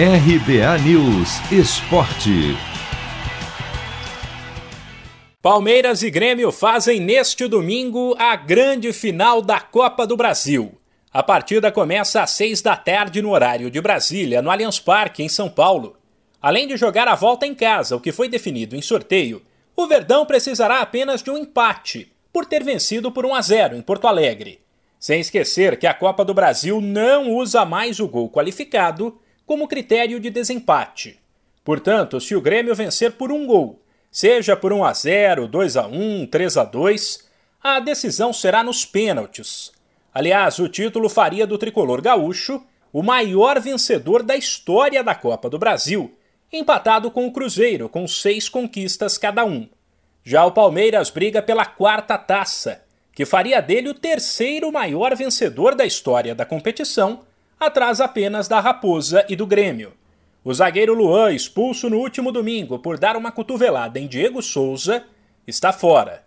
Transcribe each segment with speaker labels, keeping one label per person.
Speaker 1: RBA News Esporte.
Speaker 2: Palmeiras e Grêmio fazem neste domingo a grande final da Copa do Brasil. A partida começa às seis da tarde no horário de Brasília, no Allianz Parque, em São Paulo. Além de jogar a volta em casa, o que foi definido em sorteio, o Verdão precisará apenas de um empate, por ter vencido por 1 a 0 em Porto Alegre. Sem esquecer que a Copa do Brasil não usa mais o gol qualificado como critério de desempate. Portanto, se o Grêmio vencer por um gol, seja por 1 a 0, 2 a 1, 3 a 2, a decisão será nos pênaltis. Aliás, o título faria do tricolor gaúcho o maior vencedor da história da Copa do Brasil, empatado com o Cruzeiro, com seis conquistas cada um. Já o Palmeiras briga pela quarta taça que faria dele o terceiro maior vencedor da história da competição, atrás apenas da Raposa e do Grêmio. O zagueiro Luan, expulso no último domingo por dar uma cotovelada em Diego Souza, está fora.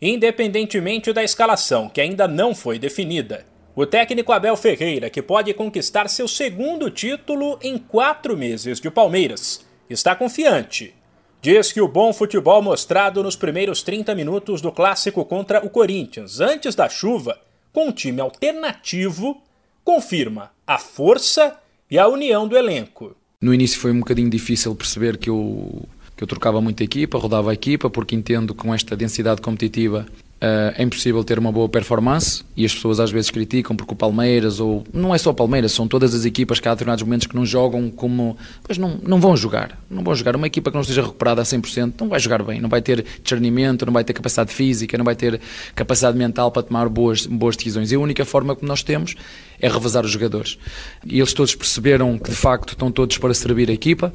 Speaker 2: Independentemente da escalação, que ainda não foi definida, o técnico Abel Ferreira, que pode conquistar seu segundo título em quatro meses de Palmeiras, está confiante diz que o bom futebol mostrado nos primeiros 30 minutos do clássico contra o Corinthians, antes da chuva, com um time alternativo, confirma a força e a união do elenco.
Speaker 3: No início foi um bocadinho difícil perceber que eu, que eu trocava muita equipa, rodava a equipa, porque entendo que com esta densidade competitiva Uh, é impossível ter uma boa performance e as pessoas às vezes criticam porque o Palmeiras, ou não é só o Palmeiras, são todas as equipas que há determinados momentos que não jogam como. Pois não, não vão jogar. Não vão jogar. Uma equipa que não esteja recuperada a 100% não vai jogar bem, não vai ter discernimento, não vai ter capacidade física, não vai ter capacidade mental para tomar boas, boas decisões. E a única forma que nós temos é revezar os jogadores. E eles todos perceberam que de facto estão todos para servir a equipa.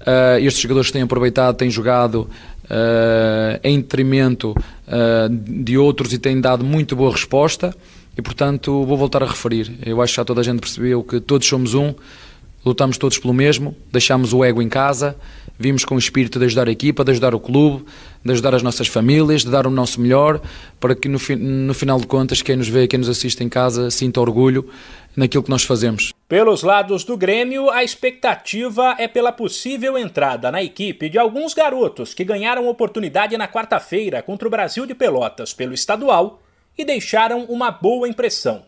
Speaker 3: Uh, estes jogadores têm aproveitado, têm jogado uh, em detrimento uh, de outros e têm dado muito boa resposta. E portanto, vou voltar a referir. Eu acho que já toda a gente percebeu que todos somos um, lutamos todos pelo mesmo, deixamos o ego em casa, vimos com o espírito de ajudar a equipa, de ajudar o clube, de ajudar as nossas famílias, de dar o nosso melhor, para que no, no final de contas quem nos vê, quem nos assiste em casa, sinta orgulho naquilo que nós fazemos.
Speaker 2: Pelos lados do Grêmio, a expectativa é pela possível entrada na equipe de alguns garotos que ganharam oportunidade na quarta-feira contra o Brasil de Pelotas pelo estadual e deixaram uma boa impressão.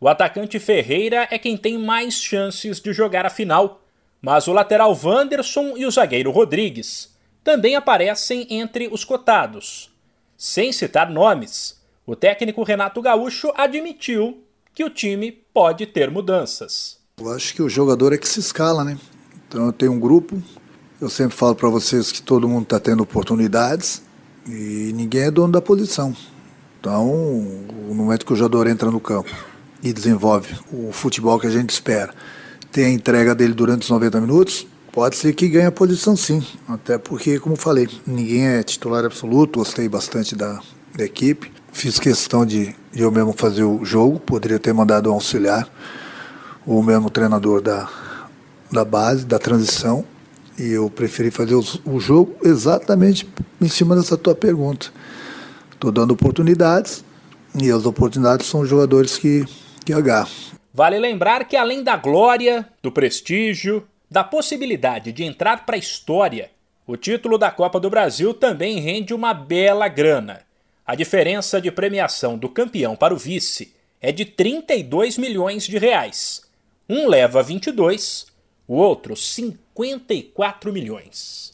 Speaker 2: O atacante Ferreira é quem tem mais chances de jogar a final, mas o lateral Wanderson e o zagueiro Rodrigues também aparecem entre os cotados. Sem citar nomes, o técnico Renato Gaúcho admitiu que o time pode ter mudanças.
Speaker 4: Eu acho que o jogador é que se escala, né? Então eu tenho um grupo, eu sempre falo para vocês que todo mundo está tendo oportunidades e ninguém é dono da posição. Então, no momento que o jogador entra no campo e desenvolve o futebol que a gente espera, tem a entrega dele durante os 90 minutos, pode ser que ganhe a posição sim. Até porque, como falei, ninguém é titular absoluto, gostei bastante da, da equipe. Fiz questão de, eu mesmo fazer o jogo, poderia ter mandado um auxiliar, o mesmo treinador da, da base, da transição, e eu preferi fazer o, o jogo exatamente em cima dessa tua pergunta. Estou dando oportunidades, e as oportunidades são jogadores que, agarram.
Speaker 2: Vale lembrar que além da glória, do prestígio, da possibilidade de entrar para a história, o título da Copa do Brasil também rende uma bela grana. A diferença de premiação do campeão para o vice é de 32 milhões de reais. Um leva 22, o outro 54 milhões.